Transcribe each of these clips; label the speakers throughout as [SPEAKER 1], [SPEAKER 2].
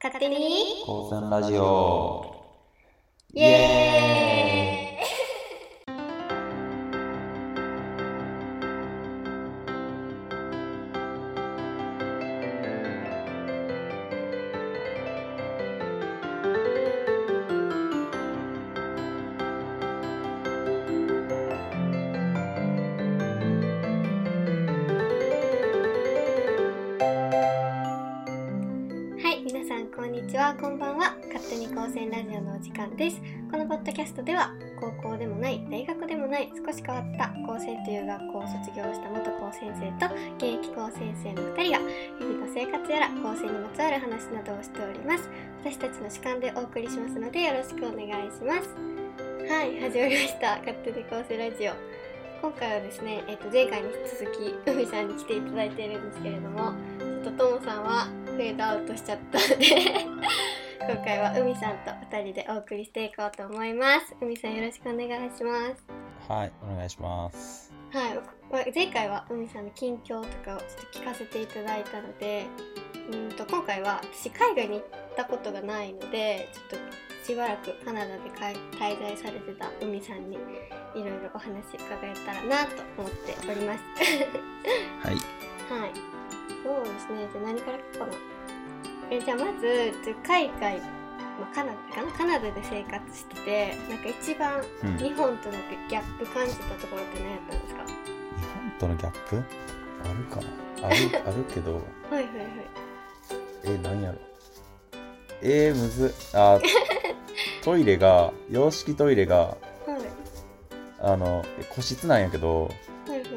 [SPEAKER 1] 勝手に。
[SPEAKER 2] 高専ラジオ。
[SPEAKER 1] イエは、高校でもない、大学でもない、少し変わった高専という学校を卒業した元高専生と現役高専生の2人が、日々の生活やら高専にまつわる話などをしております。私たちの主観でお送りしますので、よろしくお願いします。はい、始まりました。勝手に高専ラジオ。今回はですね、えっ、と、前回に引き続き、海さんに来ていただいているんですけれども、ちょっとともさんはフェードアウトしちゃったので今回は海さんと2人でお送りしていこうと思います海さんよろしくお願いします
[SPEAKER 2] はいお願いします
[SPEAKER 1] はいま前回は海さんの近況とかをちょっと聞かせていただいたのでうんと今回は私海外に行ったことがないのでちょっとしばらくカナダで滞在されてた海さんにいろいろお話伺えたらなと思っております
[SPEAKER 2] はい
[SPEAKER 1] はい。そうですね。じゃあ何からかな。え、じゃあまず、海外、まあ、カナダかな？カナダで生活してて、なんか一番
[SPEAKER 2] うん。日
[SPEAKER 1] 日本とのギャップ感じたところって何やったんですか？
[SPEAKER 2] 本とのギャップ？あるかな？ある あるけど。
[SPEAKER 1] はいはいはい。
[SPEAKER 2] え何やろ？えー、むずっ。あ トイレが洋式トイレが
[SPEAKER 1] はい。
[SPEAKER 2] あの個室なんやけど。
[SPEAKER 1] はいはいはい。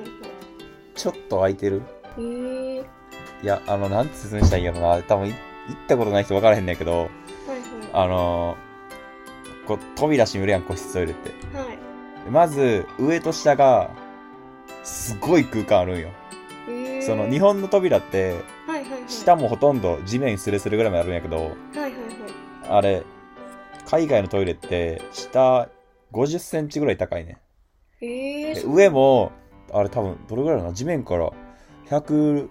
[SPEAKER 2] ちょっと空いてる？
[SPEAKER 1] えー。
[SPEAKER 2] いやあのなんて説明したらいいんやろな。多分い行ったことない人分からへんねんけど
[SPEAKER 1] はい
[SPEAKER 2] あのこう扉閉めるやん個室トイレって
[SPEAKER 1] はい。はい。
[SPEAKER 2] まず上と下がすごい空間あるんよ
[SPEAKER 1] えー。
[SPEAKER 2] その日本の扉って
[SPEAKER 1] はいはいはい。
[SPEAKER 2] 下もほとんど地面スレスレぐらいまであるんやけど
[SPEAKER 1] はいはいはい。
[SPEAKER 2] あれ海外のトイレって下50センチぐらい高いね
[SPEAKER 1] えー。
[SPEAKER 2] 上もあれ多分どれぐらいだな地面から170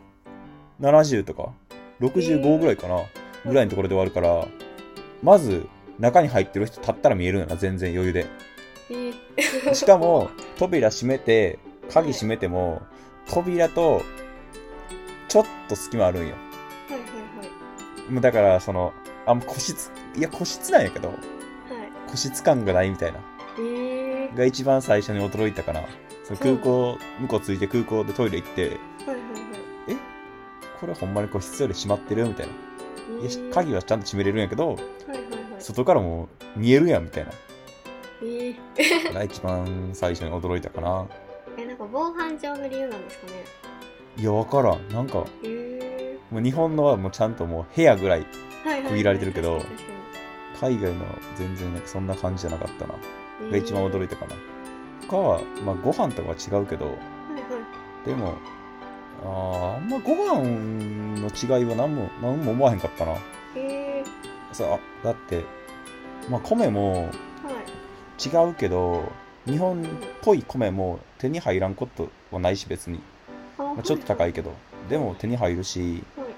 [SPEAKER 2] とか65ぐらいかな、ぐらいのところで終わるからまず中に入ってる人立ったら見えるんやな全然余裕で
[SPEAKER 1] えー。
[SPEAKER 2] しかも 扉閉めて鍵閉めても扉とちょっと隙間あるんよ
[SPEAKER 1] はいはいはい。
[SPEAKER 2] もうだからそのあんま個室いや個室なんやけど
[SPEAKER 1] はい。
[SPEAKER 2] 個室感がないみたいな
[SPEAKER 1] えー。
[SPEAKER 2] が一番最初に驚いたかなその空港向こう着いて空港でトイレ行って
[SPEAKER 1] はい。
[SPEAKER 2] これほんまに個室より閉まってるみたいな。鍵はちゃんと閉めれるんやけど
[SPEAKER 1] はいはい。はい。
[SPEAKER 2] 外からも見えるやんみたいな。
[SPEAKER 1] えー。
[SPEAKER 2] が一番最初に驚いたかな。
[SPEAKER 1] え、なんか防犯上の理由なんですかね。
[SPEAKER 2] いやわからん。なんか
[SPEAKER 1] へえ
[SPEAKER 2] もう日本のはもうちゃんともう部屋ぐらい
[SPEAKER 1] はいはい
[SPEAKER 2] 区切られてるけど
[SPEAKER 1] 確かに確か
[SPEAKER 2] 海外の全然なんかそんな感じじゃなかったな。
[SPEAKER 1] に
[SPEAKER 2] が一番驚いたかな。他はまあご飯とかは違うけど
[SPEAKER 1] はいはい。
[SPEAKER 2] でもあーあんまご飯の違いは何も何も思わへんかったな。
[SPEAKER 1] へえ
[SPEAKER 2] さあだってまあ米も
[SPEAKER 1] はい。
[SPEAKER 2] 違うけど日本っぽい米も手に入らんことはないし別に、
[SPEAKER 1] あ
[SPEAKER 2] まあ、ちょっと高いけどでも手に入るし
[SPEAKER 1] はい。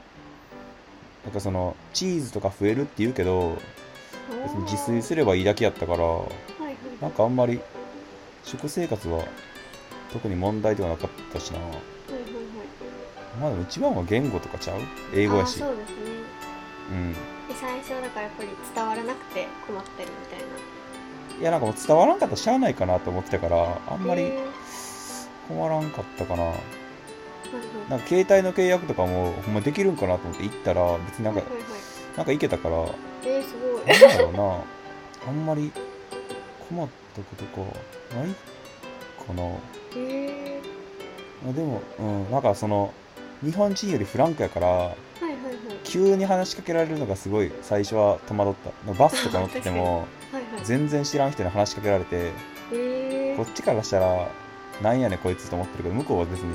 [SPEAKER 2] なんかそのチーズとか増えるって言うけど
[SPEAKER 1] はい
[SPEAKER 2] 別に自炊すればいいだけやったから
[SPEAKER 1] はいはい。
[SPEAKER 2] なんかあんまり食生活は特に問題ではなかったしな。
[SPEAKER 1] はいはい
[SPEAKER 2] まあでも一番は言語とかちゃう？英語やし。
[SPEAKER 1] そうですね。
[SPEAKER 2] うん。
[SPEAKER 1] で最初だからやっぱり伝わらなくて困ったりみたいな。い
[SPEAKER 2] やなんかもう伝わらんかったらしゃあないかなと思ってたからあんまり困らんかったかな。
[SPEAKER 1] はいはい
[SPEAKER 2] なんか携帯の契約とかもほんまできるんかなと思って行ったら別になんか
[SPEAKER 1] はいはいはい。
[SPEAKER 2] なんか行けたから
[SPEAKER 1] えー、すごい。
[SPEAKER 2] なんだろうな。あんまり困ったことかないかな。
[SPEAKER 1] へえ
[SPEAKER 2] あでもうん。なんかその日本人よりフランクやから
[SPEAKER 1] はいはいはい。
[SPEAKER 2] 急に話しかけられるのがすごい最初は戸惑った。バスとか乗ってても
[SPEAKER 1] はいはい。
[SPEAKER 2] 全然知らん人に話しかけられて
[SPEAKER 1] へえ
[SPEAKER 2] こっちからしたらなんやねんこいつと思ってるけど向こうは別に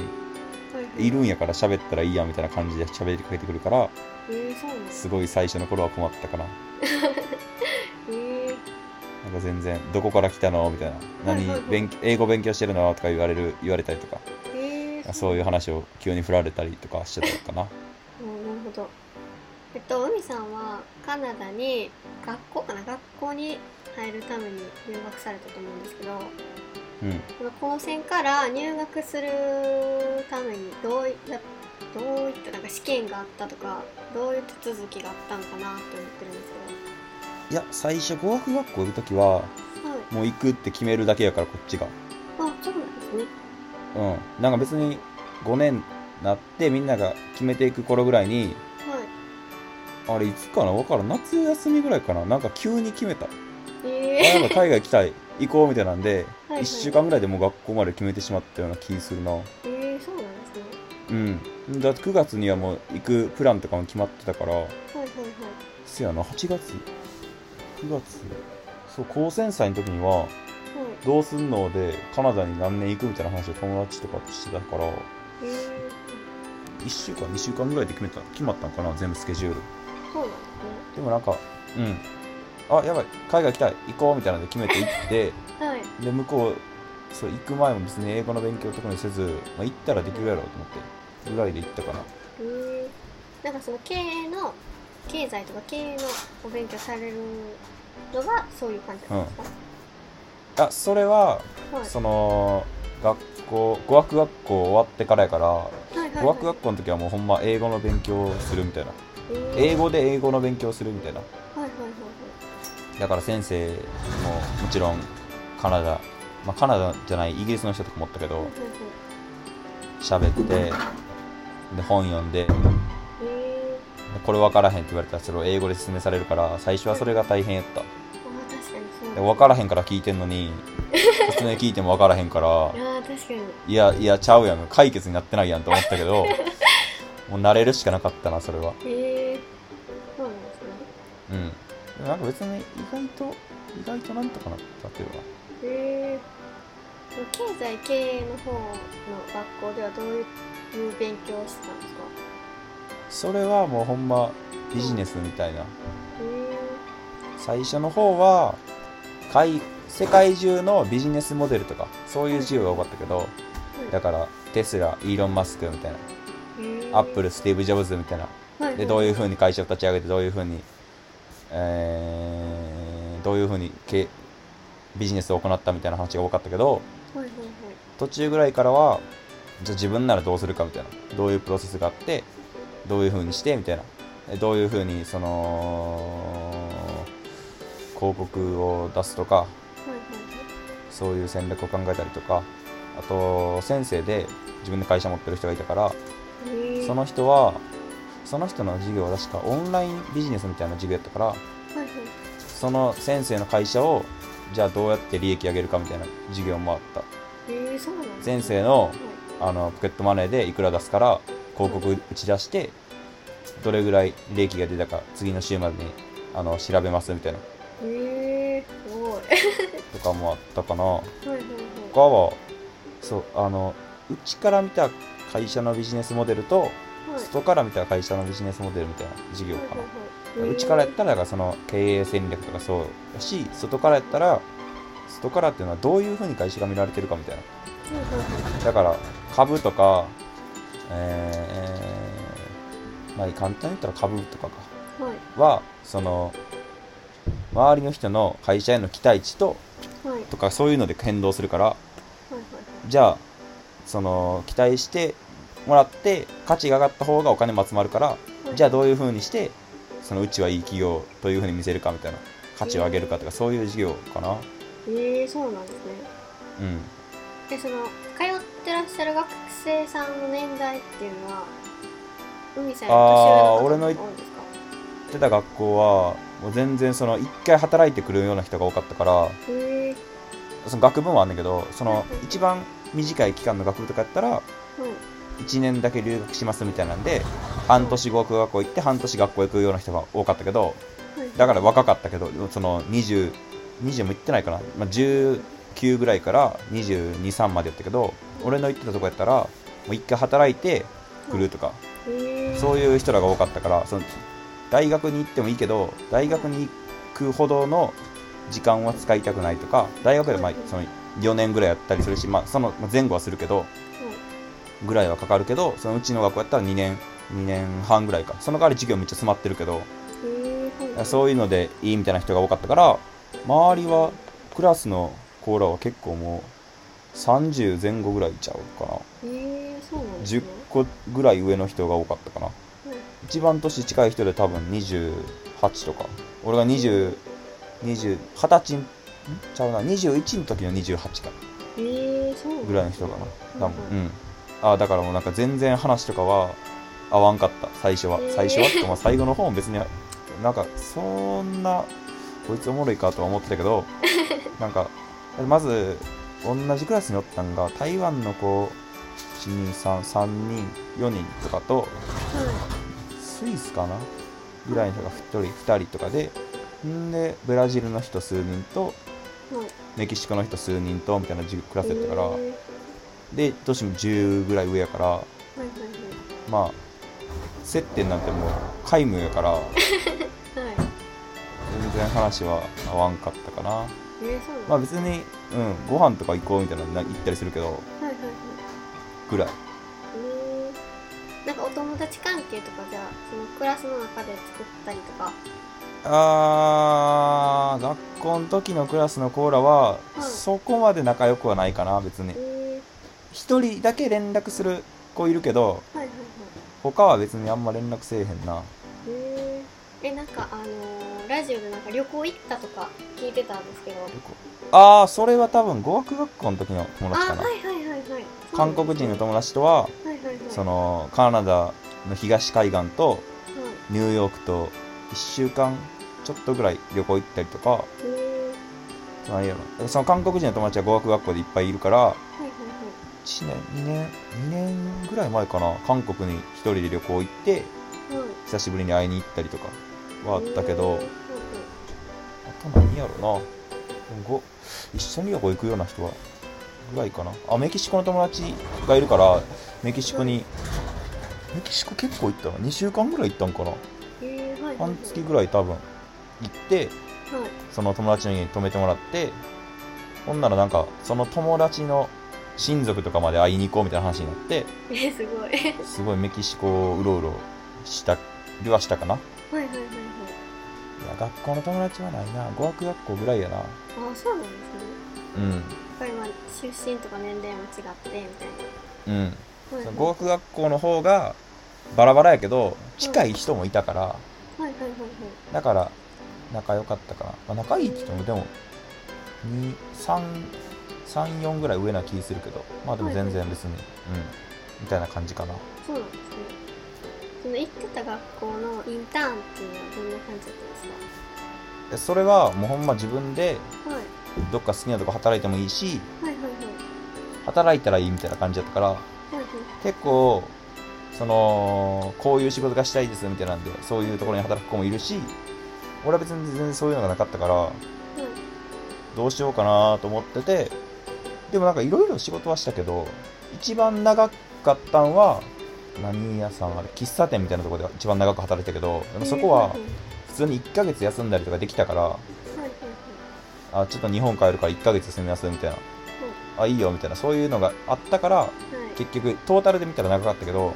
[SPEAKER 1] はいはい。
[SPEAKER 2] いるんやから喋ったらいいやみたいな感じで喋りかけてくるから
[SPEAKER 1] えー、そうなんです
[SPEAKER 2] すごい最初の頃は困ったかな。
[SPEAKER 1] へえ
[SPEAKER 2] なんか全然どこから来たの？みたいな。何
[SPEAKER 1] はいはいはい。
[SPEAKER 2] 勉英語勉強してるの？とか言われる言われたりとかそういう話を急に振られたりとかしてたかな。
[SPEAKER 1] あなるほど。えっと海さんはカナダに学校かな？学校に入るために留学されたと思うんですけど
[SPEAKER 2] うん。
[SPEAKER 1] この高専から入学するためにどういったどういったなんか試験があったとかどういう手続きがあったのかなって思ってるんです
[SPEAKER 2] いや最初語学学校行く時は
[SPEAKER 1] けどはい。
[SPEAKER 2] もう行くって決めるだけやからこっちが。
[SPEAKER 1] あそうなんですね
[SPEAKER 2] うん。なんか別に5年なってみんなが決めていく頃ぐらいに
[SPEAKER 1] はい。
[SPEAKER 2] あれいつかな？分からん。夏休みぐらいかな？なんか急に決めた。あ
[SPEAKER 1] え
[SPEAKER 2] なんか海外行きたい行こうみたいなんで
[SPEAKER 1] ー、はいはい。
[SPEAKER 2] 1週間ぐらいでもう学校まで決めてしまったような気するな。
[SPEAKER 1] えー、そうなんですね。
[SPEAKER 2] うん。だって9月にはもう行くプランとかも決まってたから。
[SPEAKER 1] はいはいはい。
[SPEAKER 2] せやな8月？9月？そう高専祭の時には
[SPEAKER 1] はい
[SPEAKER 2] どうすんのでカナダに何年行くみたいな話を友達とかとしてたから
[SPEAKER 1] え
[SPEAKER 2] 1週間2週間ぐらいで決めた決まったんかな全部スケジュール。
[SPEAKER 1] ー、そうなんです
[SPEAKER 2] でもなんかうん。あやばい海外行きたい行こうみたいなので決めて行って
[SPEAKER 1] ねはい。
[SPEAKER 2] で向こうそう行く前も別に英語の勉強とかにせず、まあ、行ったらできるやろうと思ってぐらいで行ったかな。
[SPEAKER 1] えー、なんかその経営の経済とか経営のお勉強されるのがそういう感じなんですか、
[SPEAKER 2] あそれは
[SPEAKER 1] はい。
[SPEAKER 2] その学校語学学校終わってからやから
[SPEAKER 1] はいはいはい。
[SPEAKER 2] 語学学校の時はもうほんま英語の勉強をするみたいな。
[SPEAKER 1] えー。
[SPEAKER 2] 英語で英語の勉強をするみたいな。
[SPEAKER 1] はいはいはい
[SPEAKER 2] だから先生ももちろんカナダまあカナダじゃないイギリスの人とかもおったけど喋ってで本読んでで
[SPEAKER 1] え
[SPEAKER 2] これ分からへんって言われたらそれを英語で説明されるから最初はそれが大変やった分からへんから聞いてんのに説明聞いても分からへんから
[SPEAKER 1] あー確かに。
[SPEAKER 2] いやいやちゃうやん。解決になってないやんと思ったけど もう慣れるしかなかったなそれは。
[SPEAKER 1] え。ー、そうなんですね。
[SPEAKER 2] うん。でもなんか別に意外と意外となんとかなったっていうか。
[SPEAKER 1] え。ー、経済経営の方の学校ではどういう勉強をしてたんですか？
[SPEAKER 2] それはもうほんまビジネスみたいな。
[SPEAKER 1] え。
[SPEAKER 2] 最初の方は海世界中のビジネスモデルとかそういう授業が多かったけど
[SPEAKER 1] ー、
[SPEAKER 2] だからテスライーロン・マスクみたいな
[SPEAKER 1] えー、
[SPEAKER 2] アップルスティーブ・ジョブズみたいなでどういうふうに会社を立ち上げてどういうふうに、えーどういうふうに経ビジネスを行ったみたいな話が多かったけど途中ぐらいからはじゃあ自分ならどうするかみたいなどういうプロセスがあってどういうふうにしてみたいなえどういうふうにその広告を出すとかそういう戦略を考えたりとかあと先生で自分で会社持ってる人がいたからその人はその人の授業は確かオンラインビジネスみたいな授業やったからその先生の会社をじゃあどうやって利益上げるかみたいな授業もあった。先生の
[SPEAKER 1] はい。
[SPEAKER 2] あのポケットマネーでいくら出すから広告打ち出してどれぐらい利益が出たか次の週までにあの調べますみたいなとかもあったかな。
[SPEAKER 1] はいはい
[SPEAKER 2] 他はそうあのうちから見た会社のビジネスモデルと
[SPEAKER 1] はい。
[SPEAKER 2] 外から見た会社のビジネスモデルみたいな授業かな。
[SPEAKER 1] はいはいはい
[SPEAKER 2] うちからやったらだからその経営戦略とかそうだし外からやったら外からっていうのはどういうふうに会社が見られてるかみたいな。だから株とかえー、まあ簡単に言ったら株とかか。
[SPEAKER 1] はい。
[SPEAKER 2] はその周りの人の会社への期待値と
[SPEAKER 1] はい。
[SPEAKER 2] とかそういうので変動するから
[SPEAKER 1] はいはい
[SPEAKER 2] じゃあその期待してもらって価値が上がった方がお金も集まるから
[SPEAKER 1] はい。
[SPEAKER 2] じゃあどういうふうにしてそのうちはいい企業というふうに見せるかみたいな価値を上げるかとかそういう授業かな。
[SPEAKER 1] えー、そうなんですね。
[SPEAKER 2] うん。
[SPEAKER 1] でその通ってらっしゃる学生さんの年代っていうのは海さんより年上の方が多いんです
[SPEAKER 2] ってた学校はもう全然その一回働いてくるような人が多かったからその学部もあんねんけどその
[SPEAKER 1] うん
[SPEAKER 2] 一番短い期間の学部とかやったら
[SPEAKER 1] はい。
[SPEAKER 2] 1年だけ留学しますみたいなんで半年語学学校行って半年学校行くような人が多かったけど
[SPEAKER 1] はい。
[SPEAKER 2] だから若かったけどその2020も行ってないかな、まあ、19ぐらいから223までやったけど俺の行ってたとこやったらもう一回働いて来るとかそういう人らが多かったからその大学に行ってもいいけど大学に行くほどの時間は使いたくないとか大学でまあその4年ぐらいやったりするし、まあ、その前後はするけどぐらいはかかるけどそのうちの学校やったら2年2年半ぐらいか。その代わり授業めっちゃ詰まってるけどそういうのでいいみたいな人が多かったから周りはクラスのコーラは結構もう30前後ぐらいちゃうかな。
[SPEAKER 1] へえそうなんですね。
[SPEAKER 2] 10個ぐらい上の人が多かったかな。
[SPEAKER 1] はい
[SPEAKER 2] 一番年近い人で多分28とか。俺が20 20 20歳ん？ちゃうな。21の時の28か
[SPEAKER 1] へえそう
[SPEAKER 2] ぐらいの人かな。多分
[SPEAKER 1] うん。
[SPEAKER 2] うん。あだからもうなんか全然話とかは合わんかった。最初は。最初はってかまあ最後の方も別になんかそんなこいつおもろいかとは思ってたけど なんかまず同じクラスにおったんが台湾の子1233人4人とかと
[SPEAKER 1] は
[SPEAKER 2] スイスかな？ぐらいの人が1人2人とかでんでブラジルの人数人と
[SPEAKER 1] いはい。
[SPEAKER 2] メキシコの人数人とみたいなじクラスやったから
[SPEAKER 1] へー。
[SPEAKER 2] で年も10ぐらい上やから
[SPEAKER 1] はいはいはい。
[SPEAKER 2] まあ接点なんてもう皆無やから
[SPEAKER 1] はい。
[SPEAKER 2] 全然話は合わんかったかな。まあ別にうんご飯とか行こうみたいなのな言ったりするけど
[SPEAKER 1] はいはいはい。
[SPEAKER 2] ぐらい
[SPEAKER 1] 友達関係とかじゃあそのクラスの中で作ったりとか。
[SPEAKER 2] あー学校の時のクラスのコーラは、
[SPEAKER 1] はい。
[SPEAKER 2] そこまで仲良くはないかな別に。
[SPEAKER 1] え
[SPEAKER 2] 一人だけ連絡する子いるけど
[SPEAKER 1] ー、はいはいはい。
[SPEAKER 2] 他は別にあんま連絡せえへんな。
[SPEAKER 1] えー、えなんかあのー、ラジオでなんか旅行行ったとか聞いてたんですけど。
[SPEAKER 2] ああそれは多分語学学校の時の友達かな、
[SPEAKER 1] あはいはいはいはい。
[SPEAKER 2] 韓国人の友達とは
[SPEAKER 1] はい
[SPEAKER 2] そのカナダの東海岸と
[SPEAKER 1] はい
[SPEAKER 2] ニューヨークと1週間ちょっとぐらい旅行行ったりとか
[SPEAKER 1] え
[SPEAKER 2] なんやろ。その韓国人の友達は語学学校でいっぱいいるから
[SPEAKER 1] ー、はいはい。
[SPEAKER 2] 1年2年2年ぐらい前かな。韓国に1人で旅行行って久しぶりに会いに行ったりとかはあったけどあと何やろな。でもご一緒に旅行行くような人はぐらいかな。あメキシコの友達がいるからメキシコにメキシコ結構行ったな2週間ぐらい行ったんかな？
[SPEAKER 1] えー、はい。
[SPEAKER 2] 半月ぐらい多分。行って
[SPEAKER 1] はい。
[SPEAKER 2] その友達の家に泊めてもらってほんならなんかその友達の親族とかまで会いに行こうみたいな話になって
[SPEAKER 1] えー、すごい。
[SPEAKER 2] すごいメキシコをうろうろしたりはしたかな？
[SPEAKER 1] はいはいはいはい。
[SPEAKER 2] いや学校の友達はないな。語学学校ぐらいやな。
[SPEAKER 1] あそうなんですね
[SPEAKER 2] うん。
[SPEAKER 1] やっぱりまあ出身とか年齢も違ってみたい
[SPEAKER 2] うん。
[SPEAKER 1] な、はい。はい、
[SPEAKER 2] その語学学校の方がバラバラやけど近い人もいたから。
[SPEAKER 1] はいはいはいはい。
[SPEAKER 2] だから仲良かったかな、まあ、仲いいって言ってもでも34ぐらい上な気するけど。まあでも全然別に、うん。みたいな感じかな。
[SPEAKER 1] そうなんですね。その行ってた学校のインターンっていうのはどんな感じだったんです
[SPEAKER 2] でそれはもうほんま自分で
[SPEAKER 1] かはい
[SPEAKER 2] どっか好きなとこ働いてもいいし
[SPEAKER 1] はいはいはい。
[SPEAKER 2] 働いたらいいみたいな感じだったから
[SPEAKER 1] はいはい。
[SPEAKER 2] 結構そのこういう仕事がしたいですみたいなんでそういうところに働く子もいるし俺は別に全然そういうのがなかったから
[SPEAKER 1] はい
[SPEAKER 2] どうしようかなと思っててでもなんかいろいろ仕事はしたけど一番長かったんは何屋さんあれ喫茶店みたいなところで一番長く働いたけどでもそこは普通に1ヶ月休んだりとかできたからあちょっと日本帰るから1ヶ月休みますみたいな。あいいよみたいな。そういうのがあったから
[SPEAKER 1] はい。
[SPEAKER 2] 結局トータルで見たら長かったけど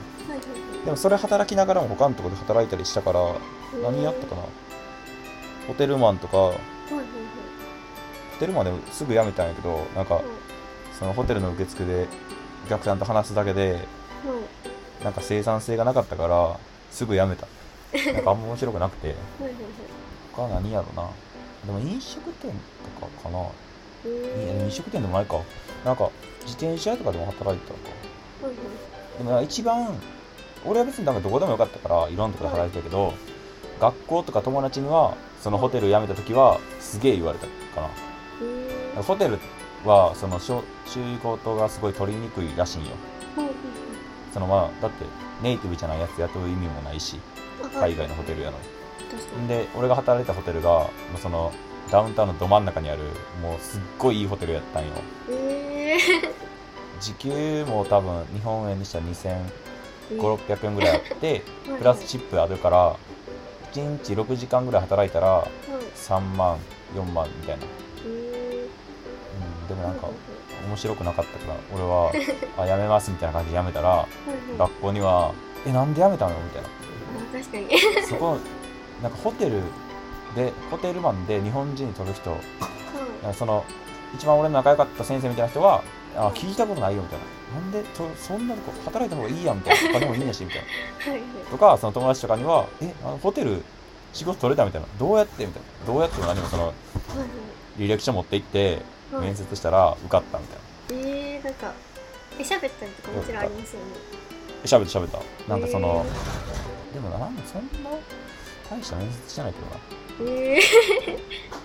[SPEAKER 2] でもそれ働きながらも他のところで働いたりしたから何やったかな。ホテルマンとかホテルマンでもすぐ辞めたんやけどなんか
[SPEAKER 1] はい。
[SPEAKER 2] そのホテルの受付でお客さんと話すだけで
[SPEAKER 1] はい。
[SPEAKER 2] なんか生産性がなかったからすぐ辞めた。なんかあんま面白くなくて。他何やろなでも飲食店とかかな。
[SPEAKER 1] はい
[SPEAKER 2] いやでも飲食店でもないか。なんか自転車屋とかでも働いてたのか
[SPEAKER 1] はいはい。
[SPEAKER 2] でも一番俺は別になんかどこでもよかったからいろんなところで働いてたけど、学校とか友達にはそのホテル辞めた時はすげえ言われたかな。
[SPEAKER 1] へー。
[SPEAKER 2] ホテルはその仕事がすごい取りにくいらしいんよ。
[SPEAKER 1] はいはい
[SPEAKER 2] そのまあだってネイティブじゃないやつ雇う意味もないし
[SPEAKER 1] はい。
[SPEAKER 2] 海外のホテルやのにで俺が働いたホテルがもうそのダウンタウンのど真ん中にあるもうすっごいいいホテルやったんよ。
[SPEAKER 1] え
[SPEAKER 2] 時給も多分日本円にしたら
[SPEAKER 1] ー、
[SPEAKER 2] 2500600円ぐらいあって
[SPEAKER 1] はい
[SPEAKER 2] プラスチップあるから1日6時間ぐらい働いたら
[SPEAKER 1] はい。
[SPEAKER 2] 3万4万みたいな、
[SPEAKER 1] えー。
[SPEAKER 2] うん、でもなんか
[SPEAKER 1] はい
[SPEAKER 2] 面白くなかったから俺は あやめますみたいな感じでやめたら学校にはえなんで辞めたのみたいな。
[SPEAKER 1] あ確かに。
[SPEAKER 2] そこなんかホテルでホテルマンで日本人に取る人。なんかその一番俺の仲良かった先生みたいな人はあ聞いたことないよみたいな。なんでとそんなとこ働いた方がいいやんみたいなお金もいいんやしみたいな。
[SPEAKER 1] はいはい。
[SPEAKER 2] とかその友達とかにはえあのホテル仕事取れたみたいな。どうやってみたいな。どうやっても何もその履歴書持って行って
[SPEAKER 1] はい。はい
[SPEAKER 2] 面接したら受かったみたいな。
[SPEAKER 1] えー、なんかえ喋ったりとかもちろんありますよね。
[SPEAKER 2] え喋った喋った。なんかそのでもななんかそんな大した面接してないけどな。
[SPEAKER 1] え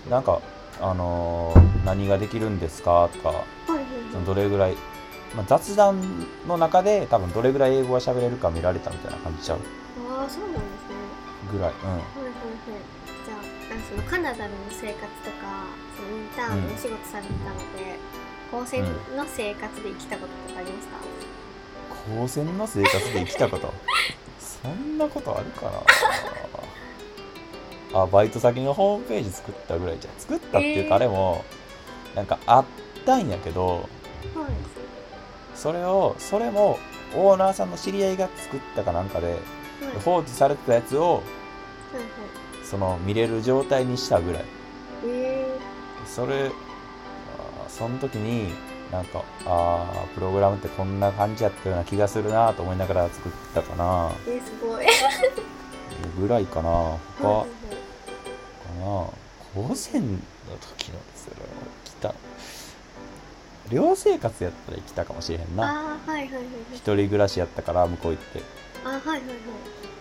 [SPEAKER 1] ー、
[SPEAKER 2] なんか、あのー何ができるんですか？とか、どれぐらい、まあ、雑談の中で多分どれぐらい英語が喋れるか見られたみたいな感じちゃう。
[SPEAKER 1] ああそうなんですね。
[SPEAKER 2] ぐらい。
[SPEAKER 1] はいはいはい。じゃああのそのカナダでの生活とかそのインターンのお仕事されてたので、高専の生活で生きたこととかありました、
[SPEAKER 2] うん。高専の生活で生きたこと？そんなことあるかな？あ、バイト先のホームページ作ったぐらいじゃん。作ったっていうか、
[SPEAKER 1] えー
[SPEAKER 2] あれも、なんかあったんやけど、
[SPEAKER 1] はい。
[SPEAKER 2] それを、それも、オーナーさんの知り合いが作ったかなんかで、
[SPEAKER 1] はい。
[SPEAKER 2] 放置されてたやつを、その見れる状態にしたぐらい。
[SPEAKER 1] え
[SPEAKER 2] それその時になんかあープログラムってこんな感じやったような気がするなと思いながら作ったかな。
[SPEAKER 1] ー、えー、すごい。
[SPEAKER 2] ぐらいかな。
[SPEAKER 1] はい
[SPEAKER 2] 他
[SPEAKER 1] はい
[SPEAKER 2] かな高専の時のそれを来た。寮生活やったら来たかもしれへんな。
[SPEAKER 1] ああはいはいはいはい。
[SPEAKER 2] 一人暮らしやったから向こう行って。
[SPEAKER 1] あはいはいはい。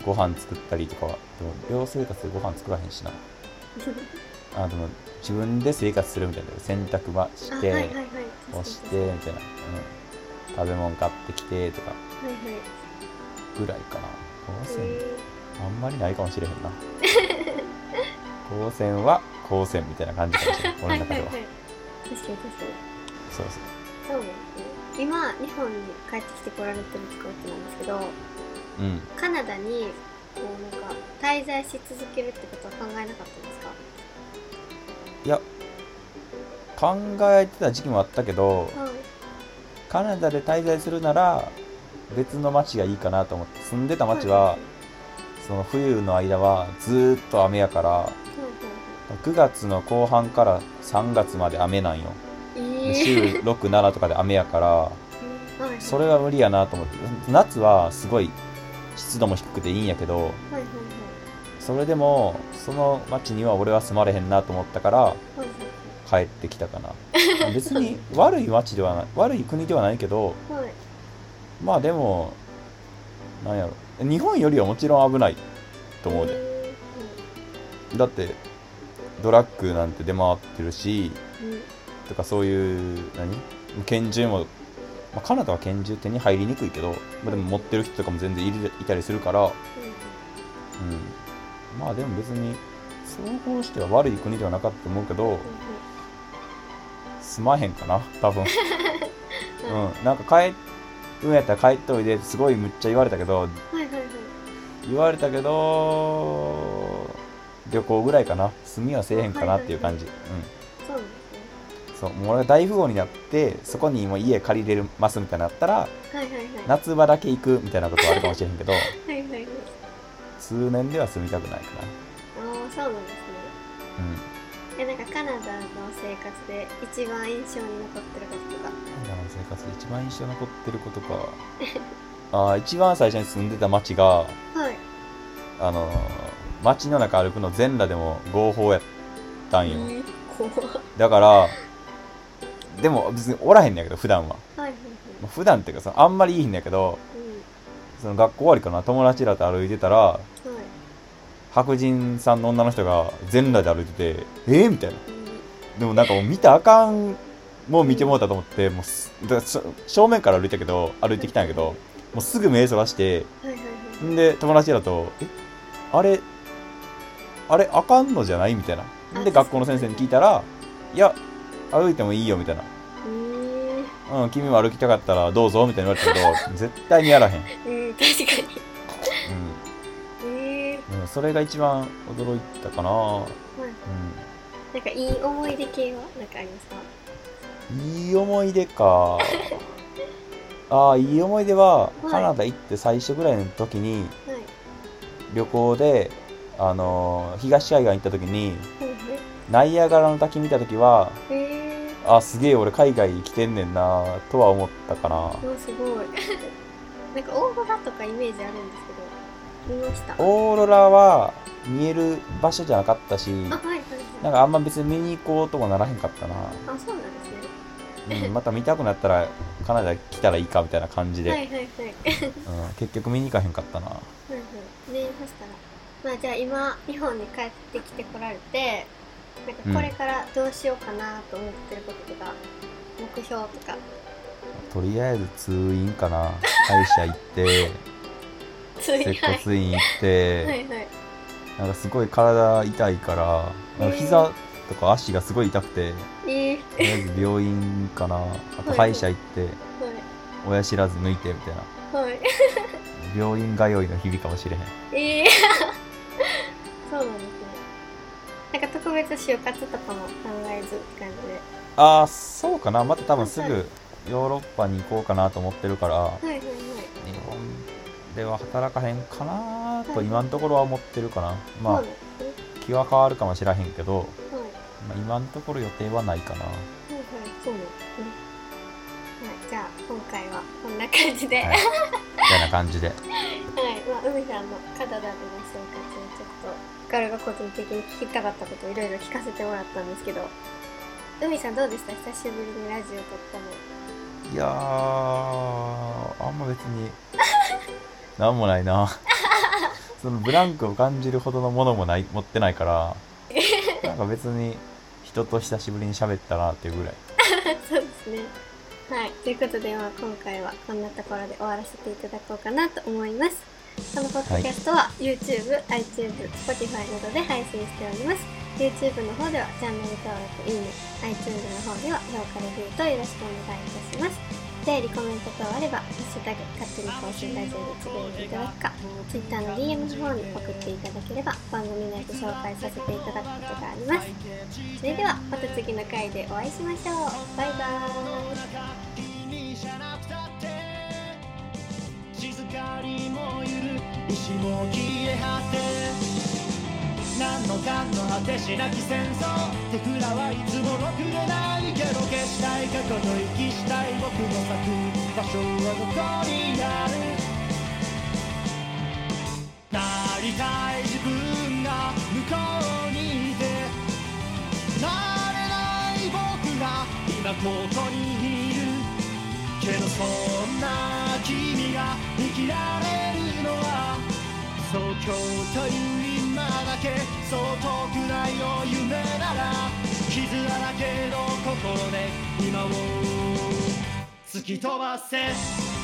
[SPEAKER 2] ご飯作ったりとかは。でも寮生活でご飯作らへんしな。あでも自分で生活するみたいな。洗濯ばし
[SPEAKER 1] あはい
[SPEAKER 2] て、
[SPEAKER 1] はいはい。
[SPEAKER 2] 干してみたいな、うん、食べ物買ってきてとか。
[SPEAKER 1] はいはい。
[SPEAKER 2] ぐらいかな。高専、
[SPEAKER 1] え
[SPEAKER 2] あんまりないかもしれへんな 高専は高専みたいな感じかもしれない。俺の中では、
[SPEAKER 1] いはいはい。確かに確かに。
[SPEAKER 2] そうそう。
[SPEAKER 1] そうね。今日本に帰ってきてこられてるってことなんですけど
[SPEAKER 2] うん。
[SPEAKER 1] カナダにこうなんか滞在し続けるってことは考えなかったんですか？
[SPEAKER 2] いや考えてた時期もあったけど
[SPEAKER 1] はい。
[SPEAKER 2] カナダで滞在するなら別の町がいいかなと思って。住んでた町はその冬の間はずーっと雨やから
[SPEAKER 1] はいはい
[SPEAKER 2] 9月の後半から3月まで雨なんよ。
[SPEAKER 1] はい
[SPEAKER 2] で週67とかで雨やからそれは無理やなと思って。夏はすごい湿度も低くていいんやけどそれでもその町には俺は住まれへんなと思ったから帰ってきたかな。別に悪い町ではない悪い国ではないけどまあでもなんやろ。日本よりはもちろん危ないと思うで。
[SPEAKER 1] へ
[SPEAKER 2] だってドラッグなんて出回ってるし
[SPEAKER 1] ーうん。
[SPEAKER 2] とかそういう何？拳銃も、まあ、カナダは拳銃手に入りにくいけど、まあ、でも持ってる人とかも全然いるいたりするから、うん、まあでも別に総合しては悪い国ではなかったと思うけど住まへんかな多分。うん。なんか帰うんやったら帰っておいですごいむっちゃ言われたけど
[SPEAKER 1] はいはいはい。
[SPEAKER 2] 言われたけど旅行ぐらいかな。住みはせえへんかなっていう感じ、うん。
[SPEAKER 1] そうですね。
[SPEAKER 2] そうもう俺が大富豪になってそこにもう家借りれますみたいになったら
[SPEAKER 1] はいはいはい。
[SPEAKER 2] 夏場だけ行くみたいなことはあるかもしれへんけど
[SPEAKER 1] はいはいはい。
[SPEAKER 2] 数年では住みたくないかな。
[SPEAKER 1] ああそうなんですね。
[SPEAKER 2] うん。
[SPEAKER 1] えなんかカナダの生活で一番印象に残ってることとか？
[SPEAKER 2] カナダの生活で一番印象に残ってることか。あー一番最初に住んでた町が
[SPEAKER 1] はい。
[SPEAKER 2] あのー街の中歩くの全裸でも合法やったんよ。
[SPEAKER 1] えー
[SPEAKER 2] だからでも別におらへんねやけど普段は。
[SPEAKER 1] はいはいはい。
[SPEAKER 2] まあ普段っていうかそのあんまりいいんだけど
[SPEAKER 1] うん。
[SPEAKER 2] その学校終わりかな友達らと歩いてたら
[SPEAKER 1] はい。
[SPEAKER 2] 白人さんの女の人が全裸で歩いててえー、みたいな。
[SPEAKER 1] うん。
[SPEAKER 2] でもなんかもう見たらあかんもう見てもうたと思ってもうすだからし正面から歩いたけど歩いてきたんやけどもうすぐ目そらして
[SPEAKER 1] はいはいはい。
[SPEAKER 2] んで友達らと「え？あれ？あれあかんのじゃない?」みたいな。
[SPEAKER 1] あ
[SPEAKER 2] で学校の先生に聞いたら「いや歩いてもいいよ」みたいな。
[SPEAKER 1] え「
[SPEAKER 2] うん君も歩きたかったらどうぞ」みたいに言われたけど 絶対にやらへん、
[SPEAKER 1] ー、うん確かに。え
[SPEAKER 2] うん、それが一番驚いたかな、うん、
[SPEAKER 1] なんかいい思い出系は？なんかありますか？
[SPEAKER 2] いい思い出か。ああいい思い出は、
[SPEAKER 1] い。
[SPEAKER 2] カナダ行って最初ぐらいの時に
[SPEAKER 1] はい。
[SPEAKER 2] 旅行であのー東海岸行った時にナイアガラの滝見た時は
[SPEAKER 1] え。
[SPEAKER 2] あすげえ俺海外来てんねんなとは思ったかな。
[SPEAKER 1] すごい。なんかオーロラとかイメージあるんですけど見ました。あ
[SPEAKER 2] オーロラは見える場所じゃなかったし
[SPEAKER 1] はいはい
[SPEAKER 2] なん
[SPEAKER 1] はい
[SPEAKER 2] かあんま別に見に行こうともならへんかったな、
[SPEAKER 1] あそうなんですね。
[SPEAKER 2] うん、また見たくなったらカナダ来たらいいかみたいな感じで、
[SPEAKER 1] はいはいはい。
[SPEAKER 2] うん、結局見に行かへんかったな
[SPEAKER 1] はいはいねそしたらまあじゃあ今日本に帰ってきてこられてなんかこれからどうしようかなと思ってることとか、目標とか。
[SPEAKER 2] とりあえず通院かな。歯医者行って。接
[SPEAKER 1] はい
[SPEAKER 2] 骨院行って、
[SPEAKER 1] はいはい。
[SPEAKER 2] なんかすごい体痛いからなんか膝とか足がすごい痛くて
[SPEAKER 1] えー、
[SPEAKER 2] とりあえず病院かな。あと
[SPEAKER 1] はい
[SPEAKER 2] 歯医者行って
[SPEAKER 1] はい。
[SPEAKER 2] 親知らず抜いてみたいな。
[SPEAKER 1] はい。
[SPEAKER 2] 病院通いの日々かもしれへん。
[SPEAKER 1] ええそなんか特別就活とかも考えずって感じで。
[SPEAKER 2] ああそうかな。また多分すぐヨーロッパに行こうかなと思ってるから
[SPEAKER 1] はいはいはい。
[SPEAKER 2] 日本では働かへんかなと今のところは思ってるかな。まあ
[SPEAKER 1] そうなんですね。
[SPEAKER 2] 気は変わるかもしれへんけど、
[SPEAKER 1] はい。
[SPEAKER 2] まあ、今のところ予定はないかな。
[SPEAKER 1] はいはいそうね。はいじゃあ今回はこんな感じで。
[SPEAKER 2] は
[SPEAKER 1] はい。い、
[SPEAKER 2] みたいな感じで。
[SPEAKER 1] まあ海さんのカナダでの生活をちょっとガルが個人的に聞きたかったことをいろいろ聞かせてもらったんですけど海さんどうでした？久しぶりにラジオ撮ったの
[SPEAKER 2] いやーあんま別に なんもないなそのブランクを感じるほどのものもない持ってないから なんか別に人と久しぶりに喋ったなっていうぐらい
[SPEAKER 1] そうですね。はい。ということで、まあ、今回はこんなところで終わらせていただこうかなと思います。このポッドキャストは YouTube、iTunes、Spotify などで配信しております。YouTube の方ではチャンネル登録、いいね、iTunes の方では評価レビューとよろしくお願いいたします。お便り、コメント等あれば、ハッシュタグ、勝手に更新ラジオでつぶやいていただくか、Twitter の DM の方に送っていただければ、番組内で紹介させていただくことがあります。それでは、また次の回でお会いしましょう。バイバーイ。
[SPEAKER 3] 気にしなくたって静かに燃ゆる。石も消え果て何のかんの果てしなき戦争。手くらはいつもろくでないけど消したい過去と息したい僕の咲く場所はどこにある。なりたい自分が向こうにいてなれない僕が今ここにいる。けどそんな君が生きられるのは東京という今だけそう遠くないよ夢なら傷だらけの心で今を突き飛ばせ